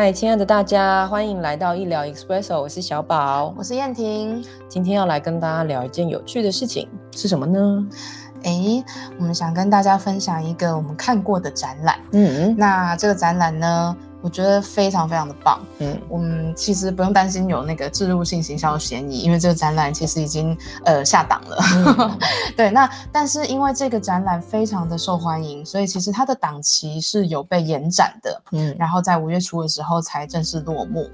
嗨，亲爱的大家，欢迎来到医疗 Expresso，我是小宝，我是燕婷，今天要来跟大家聊一件有趣的事情，是什么呢？哎，我们想跟大家分享一个我们看过的展览。嗯，那这个展览呢？我觉得非常非常的棒，嗯，我们其实不用担心有那个置入性行销的嫌疑，因为这个展览其实已经呃下档了。对，那但是因为这个展览非常的受欢迎，所以其实它的档期是有被延展的，嗯，然后在五月初的时候才正式落幕。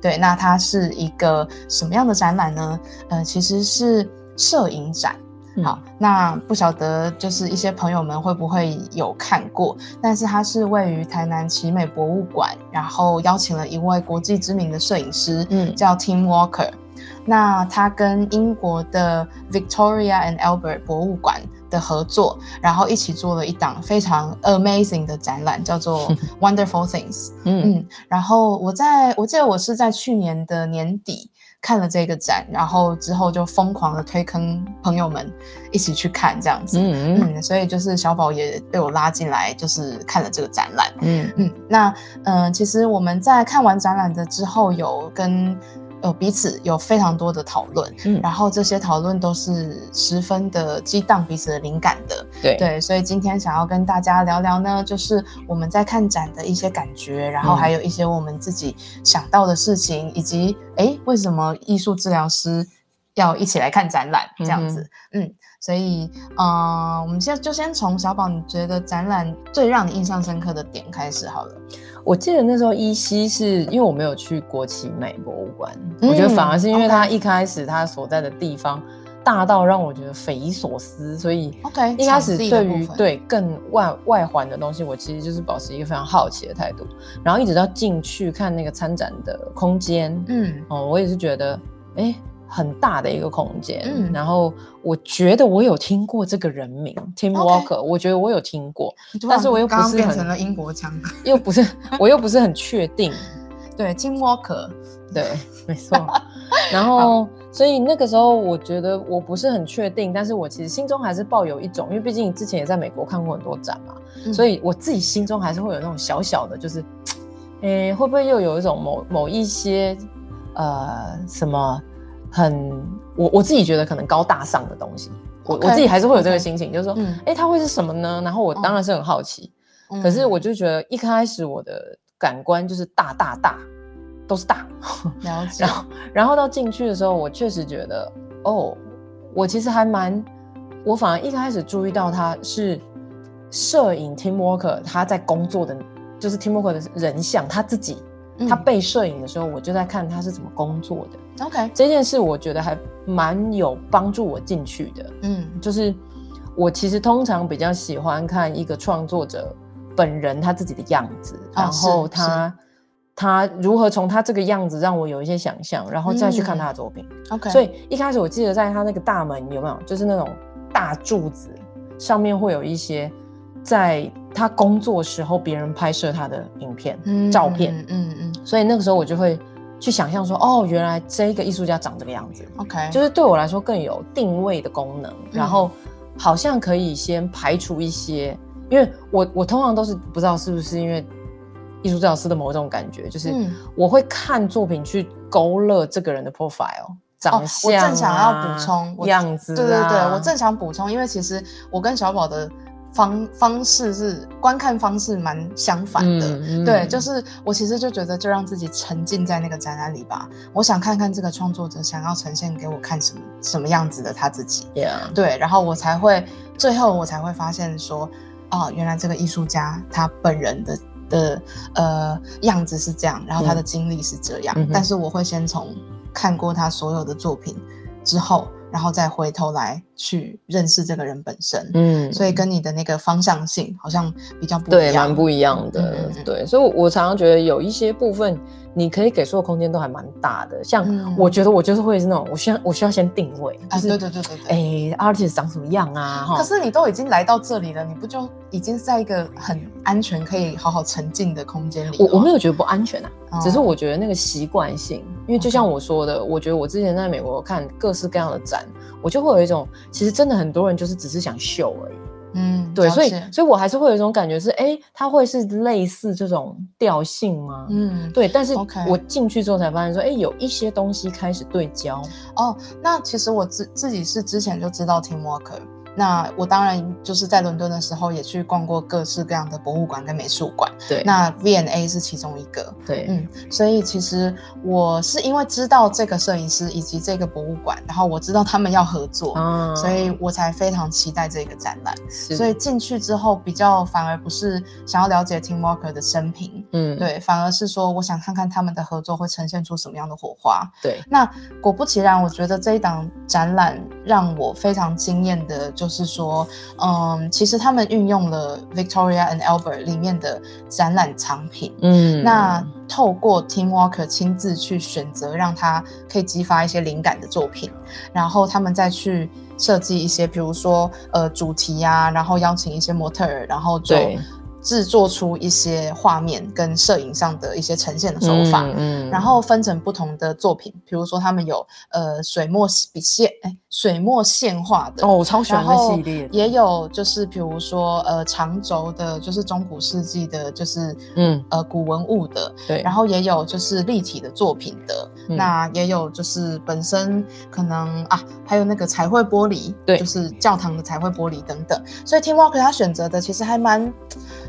对，那它是一个什么样的展览呢？呃，其实是摄影展。好，那不晓得就是一些朋友们会不会有看过？但是它是位于台南奇美博物馆，然后邀请了一位国际知名的摄影师，嗯，叫 Tim Walker。那他跟英国的 Victoria and Albert 博物馆的合作，然后一起做了一档非常 amazing 的展览，叫做 Wonderful Things。嗯嗯，然后我在我记得我是在去年的年底。看了这个展，然后之后就疯狂的推坑朋友们一起去看这样子，嗯嗯，所以就是小宝也被我拉进来，就是看了这个展览，嗯嗯，那嗯，其实我们在看完展览的之后，有跟。有彼此有非常多的讨论，嗯，然后这些讨论都是十分的激荡彼此的灵感的，对对，所以今天想要跟大家聊聊呢，就是我们在看展的一些感觉，然后还有一些我们自己想到的事情，以及哎，为什么艺术治疗师要一起来看展览这样子，嗯。所以，嗯，我们现在就先从小宝，你觉得展览最让你印象深刻的点开始好了。我记得那时候依稀是因为我没有去国旗美博物馆，我觉得反而是因为他一开始他所在的地方大到让我觉得匪夷所思，所以 OK 一开始对于对更外外环的东西，我其实就是保持一个非常好奇的态度，然后一直到进去看那个参展的空间，嗯，哦，我也是觉得，哎。很大的一个空间，嗯，然后我觉得我有听过这个人名 Tim Walker，我觉得我有听过，但是我又不是变成了英国腔，又不是，我又不是很确定，对，Tim Walker，对，没错，然后所以那个时候我觉得我不是很确定，但是我其实心中还是抱有一种，因为毕竟之前也在美国看过很多展嘛，所以我自己心中还是会有那种小小的，就是，诶，会不会又有一种某某一些呃什么？很，我我自己觉得可能高大上的东西，我我自己还是会有这个心情，就是说，哎，它会是什么呢？然后我当然是很好奇，可是我就觉得一开始我的感官就是大大大，都是大，了解。然后然后到进去的时候，我确实觉得，哦，我其实还蛮，我反而一开始注意到他是摄影 team worker 他在工作的就是 team worker 的人像，他自己。他被摄影的时候，我就在看他是怎么工作的。OK，这件事我觉得还蛮有帮助我进去的。嗯，就是我其实通常比较喜欢看一个创作者本人他自己的样子，然后他他如何从他这个样子让我有一些想象，然后再去看他的作品。OK，所以一开始我记得在他那个大门有没有，就是那种大柱子上面会有一些。在他工作时候，别人拍摄他的影片、照片，嗯嗯，所以那个时候我就会去想象说，哦，原来这个艺术家长这个样子，OK，就是对我来说更有定位的功能，然后好像可以先排除一些，因为我我通常都是不知道是不是因为艺术治疗师的某种感觉，就是我会看作品去勾勒这个人的 profile 长相，我正想要补充样子，对对对，我正想补充，因为其实我跟小宝的。方方式是观看方式蛮相反的，对，就是我其实就觉得就让自己沉浸在那个展览里吧，我想看看这个创作者想要呈现给我看什么什么样子的他自己，对，然后我才会最后我才会发现说，哦，原来这个艺术家他本人的的呃样子是这样，然后他的经历是这样，但是我会先从看过他所有的作品之后。然后再回头来去认识这个人本身，嗯，所以跟你的那个方向性好像比较不对，蛮不一样。的，对，所以我常常觉得有一些部分。你可以给出的空间都还蛮大的，像我觉得我就是会是那种，我需要我需要先定位，就是对对对对对，哎，artist 长什么样啊？可是你都已经来到这里了，你不就已经在一个很安全、可以好好沉浸的空间里？我我没有觉得不安全啊，只是我觉得那个习惯性，因为就像我说的，我觉得我之前在美国看各式各样的展，我就会有一种，其实真的很多人就是只是想秀而已。嗯，对，所以所以我还是会有一种感觉是，哎，它会是类似这种调性吗？嗯，对，但是我进去之后才发现说，哎，有一些东西开始对焦。哦，那其实我自自己是之前就知道 Team Walker。那我当然就是在伦敦的时候也去逛过各式各样的博物馆跟美术馆。对，那 V&A 是其中一个。对，嗯，所以其实我是因为知道这个摄影师以及这个博物馆，然后我知道他们要合作，嗯所以我才非常期待这个展览。所以进去之后，比较反而不是想要了解 Tim Walker 的生平，嗯，对，反而是说我想看看他们的合作会呈现出什么样的火花。对，那果不其然，我觉得这一档展览让我非常惊艳的就。是说，嗯，其实他们运用了 Victoria and Albert 里面的展览藏品，嗯，那透过 Tim Walker 亲自去选择，让他可以激发一些灵感的作品，然后他们再去设计一些，比如说呃主题呀，然后邀请一些模特儿，然后就。制作出一些画面跟摄影上的一些呈现的手法，嗯，然后分成不同的作品，比如说他们有呃水墨笔线，哎，水墨线画的哦，我超喜欢那系列，也有就是比如说呃长轴的，就是中古世纪的，就是嗯。呃古文物的，对，然后也有就是立体的作品的，那也有就是本身可能啊，还有那个彩绘玻璃，对，就是教堂的彩绘玻璃等等，所以 Tim Walker 他选择的其实还蛮。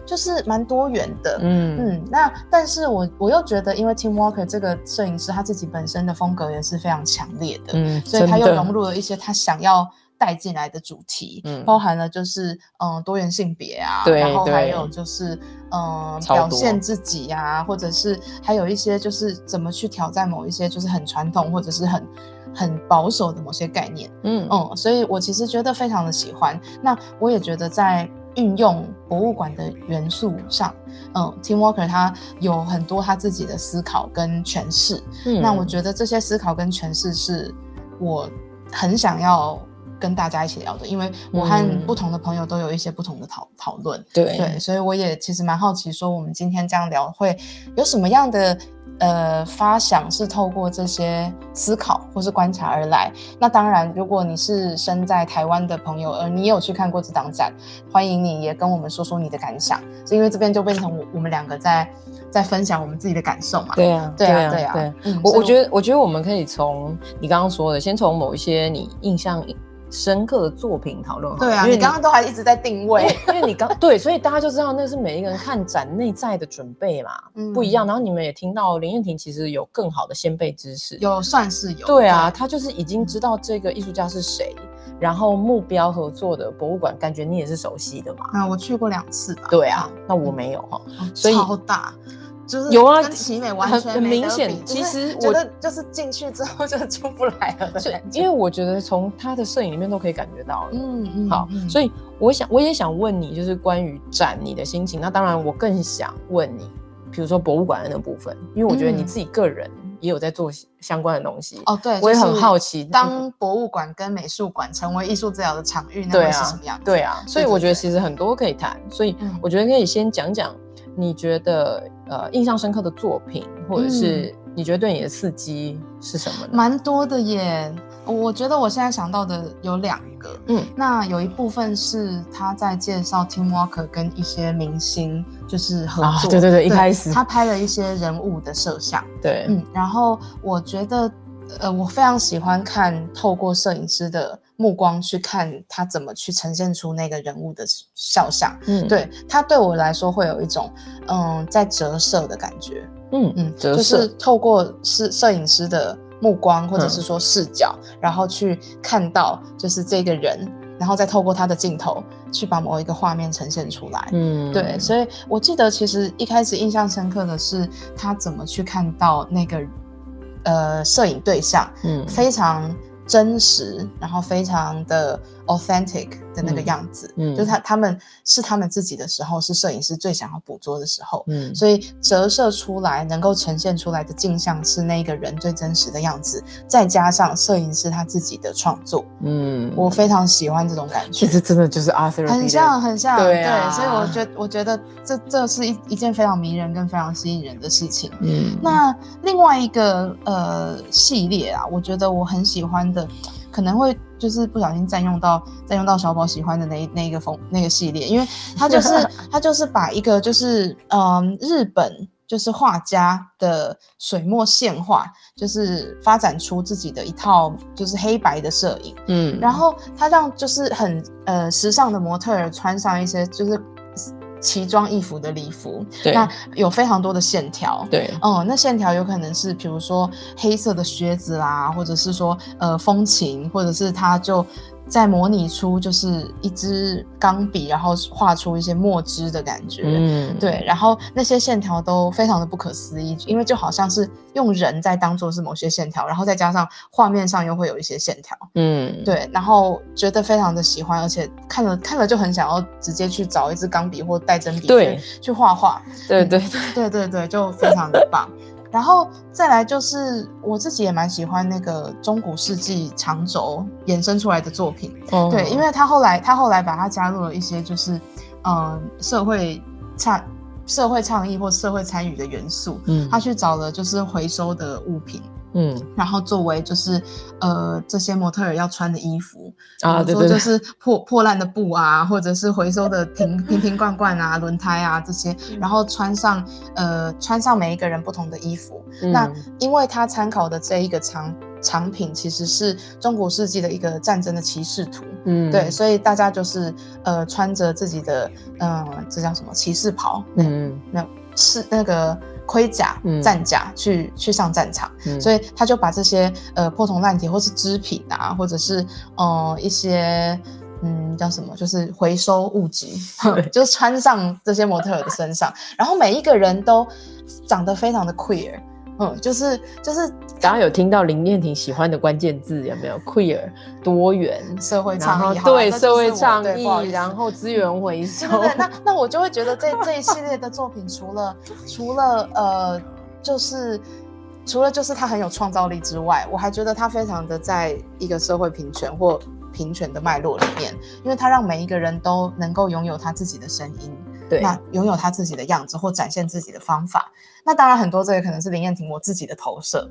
就是蛮多元的，嗯。嗯，那但是我我又觉得，因为 Tim Walker 这个摄影师他自己本身的风格也是非常强烈的，嗯，所以他又融入了一些他想要带进来的主题，嗯，包含了就是嗯多元性别啊，对，然后还有就是嗯表现自己呀，或者是还有一些就是怎么去挑战某一些就是很传统或者是很很保守的某些概念，嗯嗯，所以我其实觉得非常的喜欢，那我也觉得在。运用博物馆的元素上，嗯，Tim Walker 他有很多他自己的思考跟诠释。嗯，那我觉得这些思考跟诠释是我很想要跟大家一起聊的，因为我和不同的朋友都有一些不同的讨讨论。对对，所以我也其实蛮好奇，说我们今天这样聊会有什么样的。呃，发想是透过这些思考或是观察而来。那当然，如果你是身在台湾的朋友，而你有去看过这档展，欢迎你也跟我们说说你的感想。是因为这边就变成我我们两个在在分享我们自己的感受嘛？对啊，对啊，对啊。我我觉得，我觉得我们可以从你刚刚说的，先从某一些你印象。深刻的作品讨论，对啊，你刚刚都还一直在定位，因为你刚对，所以大家就知道那是每一个人看展内在的准备嘛，不一样。然后你们也听到林燕婷其实有更好的先辈知识，有算是有，对啊，他就是已经知道这个艺术家是谁，然后目标合作的博物馆，感觉你也是熟悉的嘛。啊，我去过两次吧。对啊，那我没有哈，所以超大。就是有啊，跟奇美完全很明显。其实我觉得就是进去之后 就出不来了。对，因为我觉得从他的摄影里面都可以感觉到了。嗯嗯。好，所以我想我也想问你，就是关于展你的心情。那当然，我更想问你，比如说博物馆的那部分，因为我觉得你自己个人也有在做相关的东西。哦，对，我也很好奇，当博物馆跟美术馆成为艺术治疗的场域，那会是什么样子？对啊，所以我觉得其实很多可以谈。所以我觉得可以先讲讲。你觉得呃印象深刻的作品，或者是你觉得对你的刺激是什么？蛮多的耶，我觉得我现在想到的有两个，嗯，那有一部分是他在介绍 Tim Walker 跟一些明星就是合作，对对对，一开始他拍了一些人物的摄像，对，嗯，然后我觉得呃我非常喜欢看透过摄影师的。目光去看他怎么去呈现出那个人物的肖像，嗯，对他对我来说会有一种嗯在折射的感觉，嗯。嗯，就是透过是摄影师的目光或者是说视角，然后去看到就是这个人，然后再透过他的镜头去把某一个画面呈现出来，嗯，对，所以我记得其实一开始印象深刻的是他怎么去看到那个呃摄影对象，嗯，非常。真实，然后非常的 authentic 的那个样子，嗯，就是他他们是他们自己的时候，是摄影师最想要捕捉的时候，嗯，所以折射出来能够呈现出来的镜像是那个人最真实的样子，再加上摄影师他自己的创作，嗯，我非常喜欢这种感觉，其实真的就是 Arthur，很像很像，对，所以我觉我觉得这这是一一件非常迷人跟非常吸引人的事情，嗯，那另外一个呃系列啊，我觉得我很喜欢的。可能会就是不小心占用到占用到小宝喜欢的那那一个风那个系列，因为他就是 他就是把一个就是嗯日本就是画家的水墨线画，就是发展出自己的一套就是黑白的摄影，嗯，然后他让就是很呃时尚的模特儿穿上一些就是。奇装异服的礼服，那有非常多的线条，对，嗯，那线条有可能是比如说黑色的靴子啦，或者是说呃风琴，或者是他就。在模拟出就是一支钢笔，然后画出一些墨汁的感觉，嗯，对，然后那些线条都非常的不可思议，因为就好像是用人在当做是某些线条，然后再加上画面上又会有一些线条，嗯，对，然后觉得非常的喜欢，而且看了看了就很想要直接去找一支钢笔或带针笔去去画画，对对对对对，就非常的棒。然后再来就是我自己也蛮喜欢那个中古世纪长轴衍生出来的作品，对，因为他后来他后来把它加入了一些就是嗯社会倡社会倡议或社会参与的元素，嗯，他去找了就是回收的物品。嗯，然后作为就是呃这些模特儿要穿的衣服啊，对对，就是破破烂的布啊，或者是回收的瓶 瓶瓶罐罐啊、轮胎啊这些，然后穿上呃穿上每一个人不同的衣服。那因为他参考的这一个藏藏品其实是中古世纪的一个战争的骑士图，嗯，对，所以大家就是呃穿着自己的嗯这叫什么骑士袍，嗯，那是那个。盔甲、战甲去去上战场，所以他就把这些呃破铜烂铁或是织品啊，或者是呃一些嗯叫什么，就是回收物质，就穿上这些模特的身上，然后每一个人都长得非常的 queer。嗯，就是就是，刚刚有听到林念婷喜欢的关键字有没有？queer 多元社会倡议，对社会倡议，然后资源回收。对，那那我就会觉得这这一系列的作品，除了除了呃，就是除了就是他很有创造力之外，我还觉得他非常的在一个社会平权或平权的脉络里面，因为他让每一个人都能够拥有他自己的声音。对，那拥有他自己的样子或展现自己的方法，那当然很多这个可能是林燕婷我自己的投射，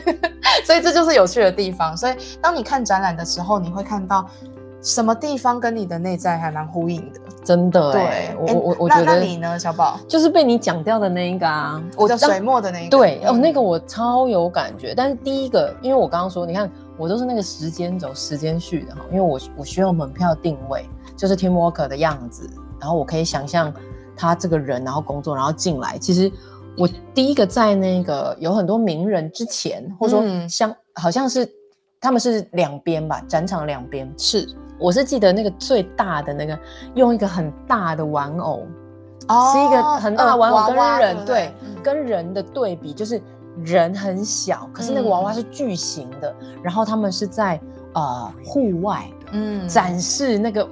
所以这就是有趣的地方。所以当你看展览的时候，你会看到什么地方跟你的内在还蛮呼应的，真的。对，我我我觉得那你呢，小宝？就是被你讲掉的那一个啊，我叫水墨的那一个。对，哦，那个我超有感觉。但是第一个，因为我刚刚说，你看我都是那个时间轴、时间序的哈，因为我我需要门票定位，就是 Walker 的样子。然后我可以想象他这个人，然后工作，然后进来。其实我第一个在那个有很多名人之前，或者说像好像是他们是两边吧，展场两边是。我是记得那个最大的那个用一个很大的玩偶，是一个很大的玩偶跟人对跟人的对比，就是人很小，可是那个娃娃是巨型的。然后他们是在呃户外，嗯，展示那个。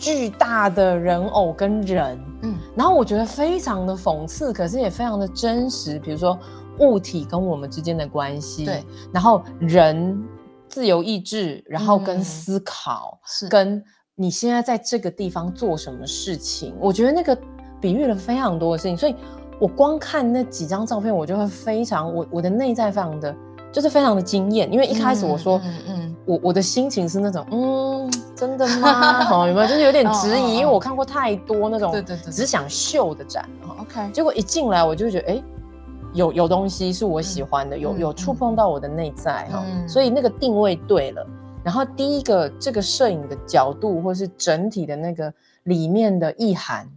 巨大的人偶跟人，嗯，然后我觉得非常的讽刺，可是也非常的真实。比如说物体跟我们之间的关系，对，然后人自由意志，然后跟思考，是跟你现在在这个地方做什么事情，我觉得那个比喻了非常多的事情。所以我光看那几张照片，我就会非常，我我的内在非常的。就是非常的惊艳，因为一开始我说，嗯嗯，我我的心情是那种，嗯，真的吗？好，有没有？就是有点质疑，因为我看过太多那种，对对对，只想秀的展，OK。结果一进来，我就觉得，哎，有有东西是我喜欢的，有有触碰到我的内在哈，所以那个定位对了。然后第一个，这个摄影的角度或是整体的那个里面的意涵，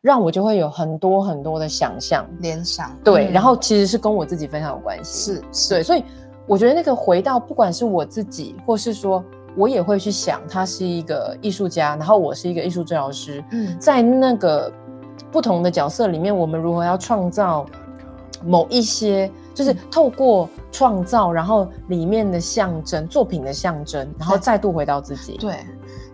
让我就会有很多很多的想象联想，对。然后其实是跟我自己非常有关系，是，对，所以。我觉得那个回到，不管是我自己，或是说我也会去想，他是一个艺术家，然后我是一个艺术治疗师。嗯，在那个不同的角色里面，我们如何要创造某一些就是透过创造，然后里面的象征作品的象征，然后再度回到自己。对，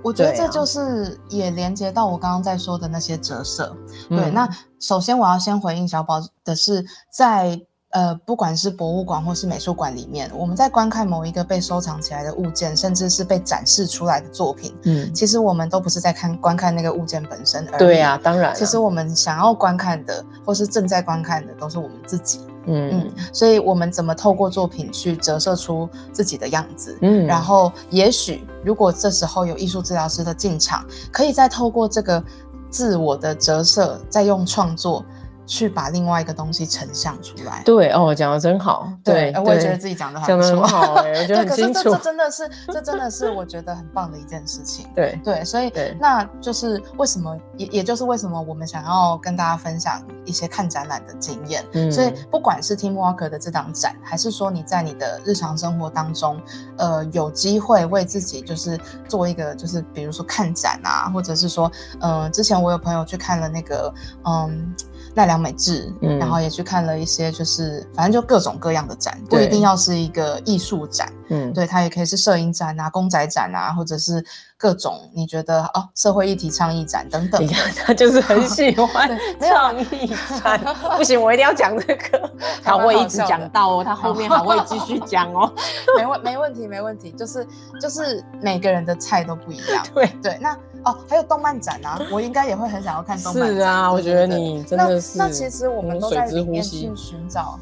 我觉得这就是也连接到我刚刚在说的那些折射。对，那首先我要先回应小宝的是在。呃，不管是博物馆或是美术馆里面，我们在观看某一个被收藏起来的物件，甚至是被展示出来的作品，嗯，其实我们都不是在看观看那个物件本身而已。对呀，当然。其实我们想要观看的，或是正在观看的，都是我们自己。嗯嗯。所以，我们怎么透过作品去折射出自己的样子？嗯。然后，也许如果这时候有艺术治疗师的进场，可以再透过这个自我的折射，再用创作。去把另外一个东西呈现出来。对哦，讲的真好。对，我也觉得自己讲的 讲的很好哎，我觉得很清楚。可是这这真的是，这真的是我觉得很棒的一件事情。对对，所以那就是为什么，也也就是为什么我们想要跟大家分享一些看展览的经验。嗯，所以不管是 Team Walker 的这档展，还是说你在你的日常生活当中，呃，有机会为自己就是做一个，就是比如说看展啊，或者是说，嗯，之前我有朋友去看了那个，嗯。奈良美智，然后也去看了一些，就是反正就各种各样的展，不一定要是一个艺术展，嗯，对，它也可以是摄影展啊、公仔展啊，或者是。各种你觉得哦，社会议题倡议展等等，你看他就是很喜欢 倡议展。不行，我一定要讲这个，他会一直讲到哦，他后面还会继续 讲哦。没问没问题没问题，就是就是每个人的菜都不一样。对对，那哦还有动漫展啊，我应该也会很想要看动漫展。是啊，我觉得你真的是。那其实我们都在里面去寻找。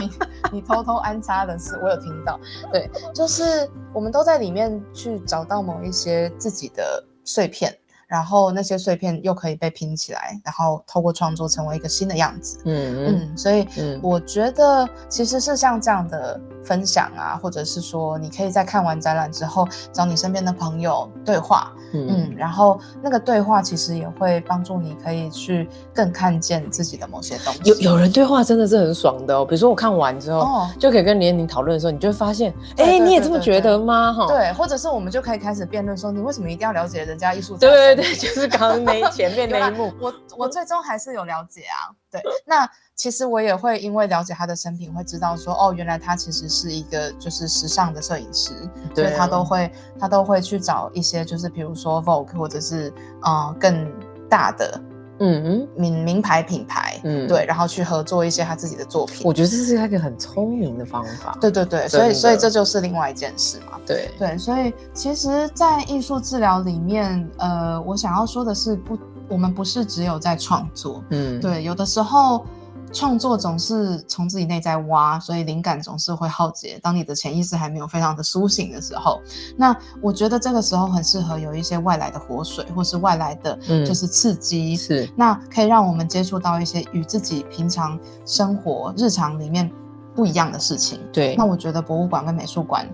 你你偷偷安插的事，我有听到。对，就是我们都在里面去找到某一。些自己的碎片。然后那些碎片又可以被拼起来，然后透过创作成为一个新的样子。嗯嗯，所以我觉得其实是像这样的分享啊，或者是说你可以在看完展览之后找你身边的朋友对话。嗯，然后那个对话其实也会帮助你可以去更看见自己的某些东西。有有人对话真的是很爽的哦，比如说我看完之后哦就可以跟连宁讨论的时候，你就会发现，哎，你也这么觉得吗？哈，对，或者是我们就可以开始辩论说，你为什么一定要了解人家艺术？对。对，就是刚刚那 前面那一幕，我我最终还是有了解啊。对，那其实我也会因为了解他的生平，会知道说，哦，原来他其实是一个就是时尚的摄影师，所以他都会他都会去找一些就是比如说 Vogue 或者是呃更大的。嗯名名牌品牌，嗯，对，然后去合作一些他自己的作品，我觉得这是一个很聪明的方法。对对对，所以所以这就是另外一件事嘛。对对，所以其实，在艺术治疗里面，呃，我想要说的是，不，我们不是只有在创作，嗯，对，有的时候。创作总是从自己内在挖，所以灵感总是会耗竭。当你的潜意识还没有非常的苏醒的时候，那我觉得这个时候很适合有一些外来的活水，或是外来的就是刺激，是那可以让我们接触到一些与自己平常生活日常里面不一样的事情。对，那我觉得博物馆跟美术馆。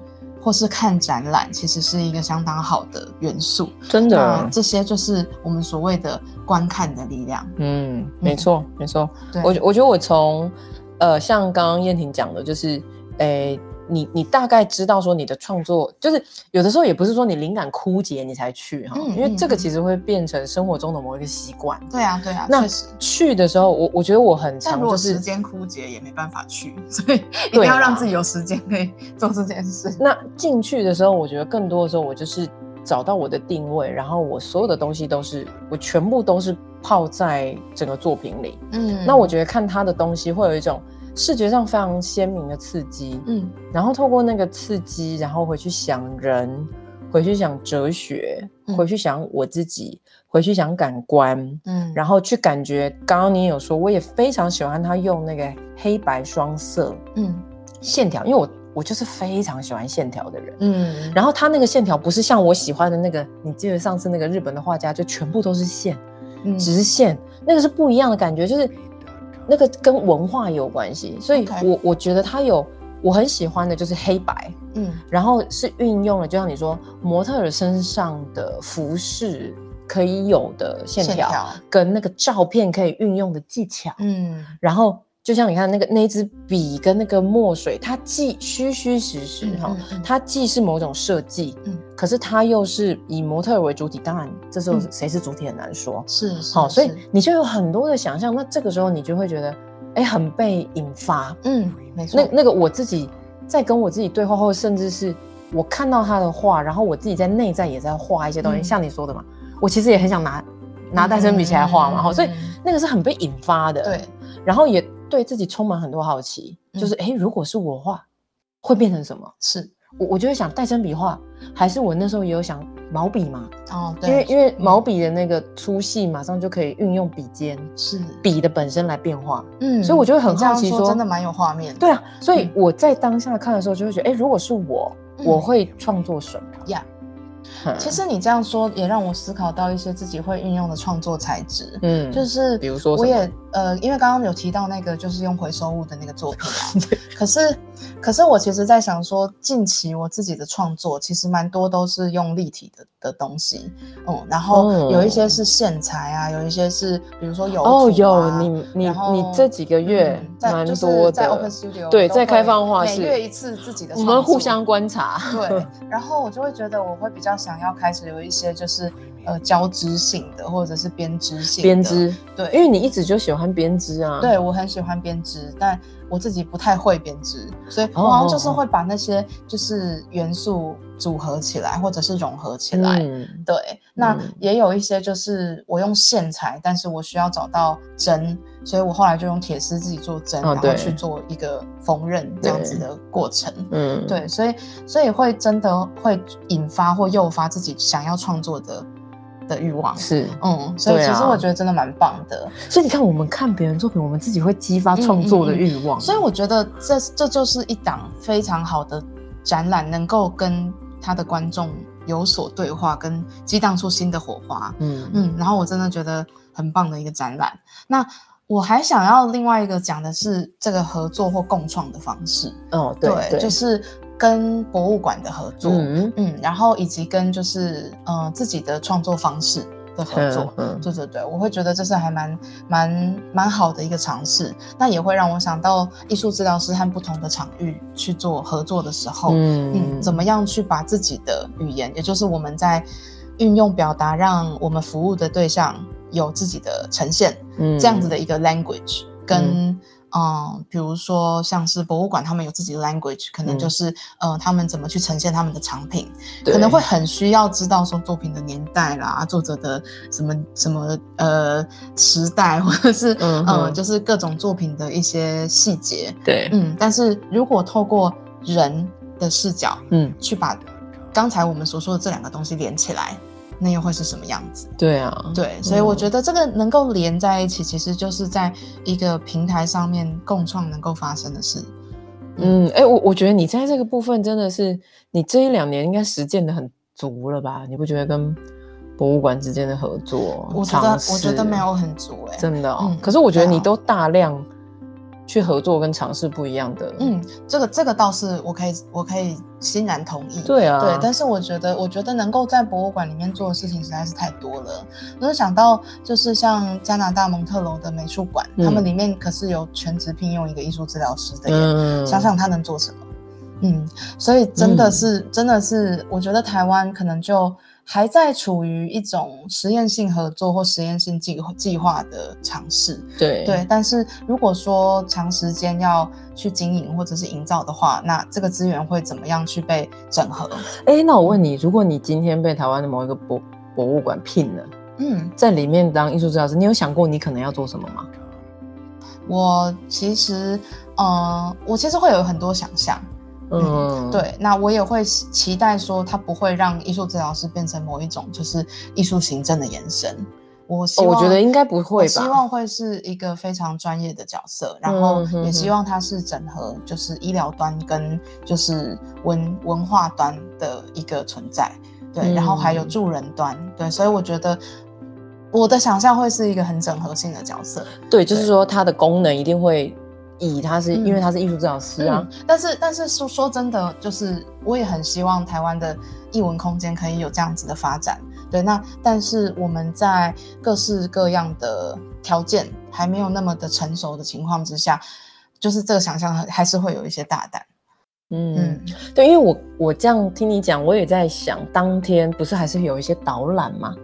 或是看展览，其实是一个相当好的元素。真的，这些就是我们所谓的观看的力量。嗯，没错，没错。我我觉得我从，呃，像刚刚燕婷讲的，就是，诶。你你大概知道说你的创作就是有的时候也不是说你灵感枯竭你才去哈，因为这个其实会变成生活中的某一个习惯。对啊对啊，那去的时候我我觉得我很长，就是时间枯竭也没办法去，所以一定要让自己有时间可以做这件事。那进去的时候，我觉得更多的时候我就是找到我的定位，然后我所有的东西都是我全部都是泡在整个作品里。嗯，那我觉得看他的东西会有一种。视觉上非常鲜明的刺激，嗯，然后透过那个刺激，然后回去想人，回去想哲学，回去想我自己，回去想感官，嗯，然后去感觉。刚刚你有说，我也非常喜欢他用那个黑白双色，嗯，线条，因为我我就是非常喜欢线条的人，嗯，然后他那个线条不是像我喜欢的那个，你记得上次那个日本的画家就全部都是线，直线，那个是不一样的感觉，就是。那个跟文化有关系，所以我我觉得它有我很喜欢的就是黑白，嗯，然后是运用了，就像你说模特儿身上的服饰可以有的线条，跟那个照片可以运用的技巧，嗯，然后。就像你看那个那支笔跟那个墨水，它既虚虚实实哈，它既是某种设计，嗯，可是它又是以模特为主体。当然，这时候谁是主体很难说，是好，所以你就有很多的想象。那这个时候你就会觉得，哎，很被引发。嗯，没错。那那个我自己在跟我自己对话，或甚至是我看到他的画，然后我自己在内在也在画一些东西，像你说的嘛，我其实也很想拿拿戴森笔起来画嘛，所以那个是很被引发的。对，然后也对自己充满很多好奇，就是哎，如果是我画，会变成什么？是。我我就会想带针笔画，还是我那时候也有想毛笔嘛？哦，对，因为因为毛笔的那个粗细，马上就可以运用笔尖，是笔的本身来变化。嗯，所以我就会很好奇，说真的蛮有画面。对啊，所以我在当下看的时候，就会觉得，哎，如果是我，我会创作什么呀？其实你这样说也让我思考到一些自己会运用的创作材质，嗯，就是比如说，我也呃，因为刚刚有提到那个就是用回收物的那个作品啊，可是可是我其实在想说，近期我自己的创作其实蛮多都是用立体的的东西，嗯，然后有一些是线材啊，有一些是比如说有哦有你你你这几个月蛮多的，在 Open Studio 对在开放画室每月一次自己的，我们互相观察，对，然后我就会觉得我会比较想。要开始有一些就是呃交织性的或者是编织性编织，对，因为你一直就喜欢编织啊。对，我很喜欢编织，但我自己不太会编织，所以我好像就是会把那些就是元素组合起来或者是融合起来。嗯对，那也有一些就是我用线材，但是我需要找到针。所以我后来就用铁丝自己做针，然后去做一个缝纫这样子的过程。嗯，对，所以所以会真的会引发或诱发自己想要创作的的欲望。是，嗯，所以其实我觉得真的蛮棒的。所以你看，我们看别人作品，我们自己会激发创作的欲望。所以我觉得这这就是一档非常好的展览，能够跟他的观众有所对话，跟激荡出新的火花。嗯嗯，然后我真的觉得很棒的一个展览。那我还想要另外一个讲的是这个合作或共创的方式哦，对，就是跟博物馆的合作，嗯。嗯，然后以及跟就是呃自己的创作方式的合作，嗯，对对对，我会觉得这是还蛮蛮蛮好的一个尝试，那也会让我想到艺术治疗师和不同的场域去做合作的时候，嗯。嗯，怎么样去把自己的语言，也就是我们在运用表达，让我们服务的对象。有自己的呈现，嗯，这样子的一个 language，跟嗯，比如说像是博物馆，他们有自己的 language，可能就是呃，他们怎么去呈现他们的藏品，可能会很需要知道说作品的年代啦，作者的什么什么呃时代，或者是嗯，就是各种作品的一些细节，对，嗯，但是如果透过人的视角，嗯，去把刚才我们所说的这两个东西连起来。那又会是什么样子？对啊，对，所以我觉得这个能够连在一起，其实就是在一个平台上面共创能够发生的事。嗯，哎，我我觉得你在这个部分真的是，你这一两年应该实践的很足了吧？你不觉得跟博物馆之间的合作？我觉得我觉得没有很足，哎，真的。嗯，可是我觉得你都大量。去合作跟尝试不一样的，嗯，这个这个倒是我可以我可以欣然同意，对啊，对，但是我觉得我觉得能够在博物馆里面做的事情实在是太多了。我就想到就是像加拿大蒙特楼的美术馆，他们里面可是有全职聘用一个艺术治疗师的耶，想想他能做什么，嗯，所以真的是真的是，我觉得台湾可能就。还在处于一种实验性合作或实验性计计划的尝试，对对。但是如果说长时间要去经营或者是营造的话，那这个资源会怎么样去被整合？哎，那我问你，如果你今天被台湾的某一个博博物馆聘了，嗯，在里面当艺术治疗师，你有想过你可能要做什么吗？我其实，呃，我其实会有很多想象。嗯，对，那我也会期待说，它不会让艺术治疗师变成某一种就是艺术行政的延伸。我希我觉得应该不会吧，希望会是一个非常专业的角色，然后也希望它是整合就是医疗端跟就是文文化端的一个存在，对，然后还有助人端，对，所以我觉得我的想象会是一个很整合性的角色。对，就是说它的功能一定会。以他是因为他是艺术治疗师啊，但是但是说说真的，就是我也很希望台湾的艺文空间可以有这样子的发展。对，那但是我们在各式各样的条件还没有那么的成熟的情况之下，就是这个想象还是会有一些大胆。嗯，对，因为我我这样听你讲，我也在想，当天不是还是有一些导览吗？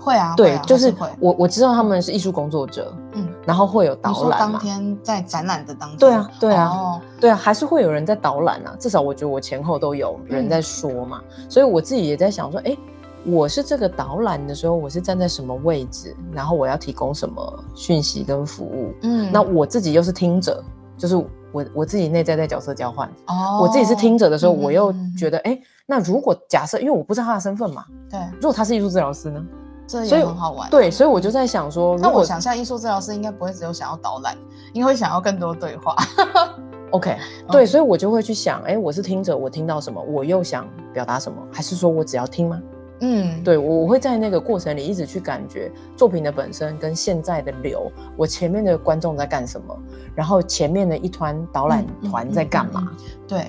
会啊，对，就是我我知道他们是艺术工作者，嗯。然后会有导览当天在展览的当天，对啊，对啊，对啊，还是会有人在导览啊。至少我觉得我前后都有人在说嘛，所以我自己也在想说，哎，我是这个导览的时候，我是站在什么位置，然后我要提供什么讯息跟服务。嗯，那我自己又是听者，就是我我自己内在在角色交换。哦，我自己是听者的时候，我又觉得，哎，那如果假设，因为我不知道他的身份嘛，对，如果他是艺术治疗师呢？这也很好玩，对，所以我就在想说，那我想象艺术治疗师应该不会只有想要导览，应该会想要更多对话。OK，对，所以我就会去想，哎，我是听者，我听到什么，我又想表达什么，还是说我只要听吗？嗯，对，我会在那个过程里一直去感觉作品的本身跟现在的流，我前面的观众在干什么，然后前面的一团导览团在干嘛？对。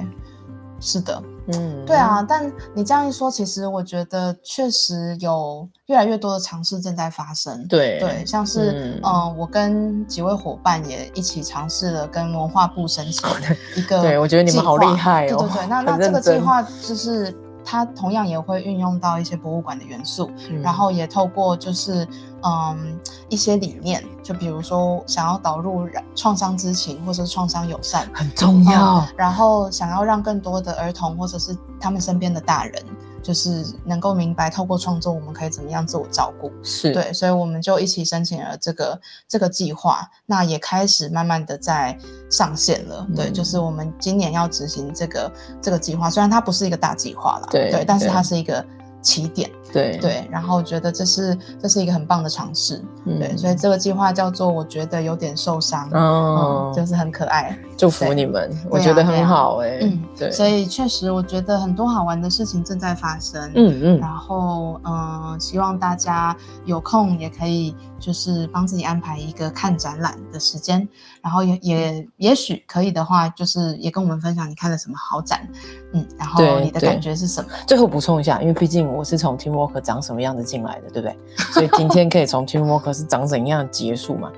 是的，嗯，对啊，但你这样一说，其实我觉得确实有越来越多的尝试正在发生。对对，像是嗯，我跟几位伙伴也一起尝试了跟文化部申请一个，对我觉得你们好厉害哦，对对对，那 那这个计划就是。它同样也会运用到一些博物馆的元素，然后也透过就是嗯一些理念，就比如说想要导入创伤知情或者是创伤友善，很重要。然后想要让更多的儿童或者是他们身边的大人。就是能够明白，透过创作我们可以怎么样自我照顾，是。对，所以我们就一起申请了这个这个计划，那也开始慢慢的在上线了。对，就是我们今年要执行这个这个计划，虽然它不是一个大计划了，对，但是它是一个。起点，对对，然后觉得这是这是一个很棒的尝试，对，所以这个计划叫做我觉得有点受伤，哦，就是很可爱，祝福你们，我觉得很好哎，嗯，对，所以确实我觉得很多好玩的事情正在发生，嗯嗯，然后嗯，希望大家有空也可以就是帮自己安排一个看展览的时间，然后也也也许可以的话，就是也跟我们分享你看了什么好展，嗯，然后你的感觉是什么？最后补充一下，因为毕竟。我是从 Teamwork 长什么样子进来的，对不对？所以今天可以从 Teamwork 是长怎样结束嘛？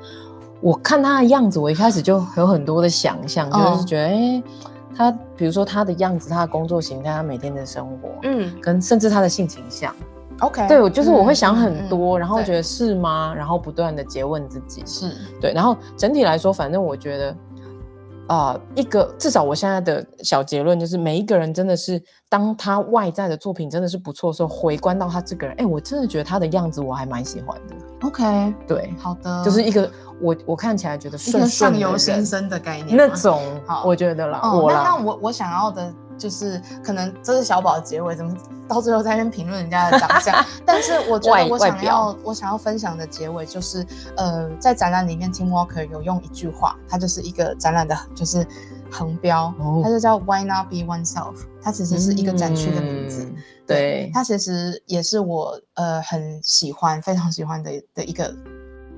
我看他的样子，我一开始就有很多的想象，就是觉得，哎，他比如说他的样子，他的工作形态，他每天的生活，嗯，跟甚至他的性倾向，OK，对我就是我会想很多，然后觉得是吗？然后不断的诘问自己，是对，然后整体来说，反正我觉得。啊，一个至少我现在的小结论就是，每一个人真的是，当他外在的作品真的是不错的时候，回观到他这个人，哎，我真的觉得他的样子我还蛮喜欢的。OK，对，好的，就是一个我我看起来觉得顺上游先生的概念那种，我觉得啦，我那那我我想要的。就是可能这是小宝的结尾，怎么到最后在那边评论人家的长相？但是我觉得我想要我想要分享的结尾就是，呃，在展览里面，Tim Walker 有用一句话，它就是一个展览的，就是横标，它就叫 Why not be oneself？它其实是一个展区的名字，对，它其实也是我呃很喜欢、非常喜欢的的一个。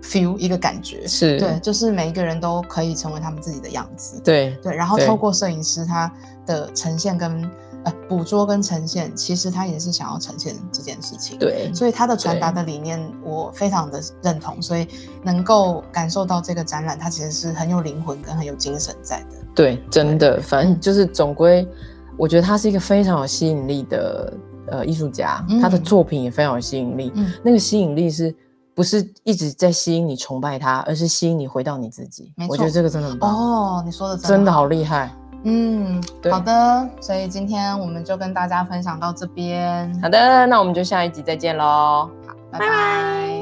Feel 一个感觉是对，就是每一个人都可以成为他们自己的样子。对对，然后透过摄影师他的呈现跟呃捕捉跟呈现，其实他也是想要呈现这件事情。对，所以他的传达的理念我非常的认同，所以能够感受到这个展览，它其实是很有灵魂跟很有精神在的。对，真的，反正就是总归，我觉得他是一个非常有吸引力的呃艺术家，他的作品也非常有吸引力。嗯，那个吸引力是。不是一直在吸引你崇拜他，而是吸引你回到你自己。我觉得这个真的很棒哦，你说的真的好厉害。嗯，好的，所以今天我们就跟大家分享到这边。好的，那我们就下一集再见喽。好，拜拜。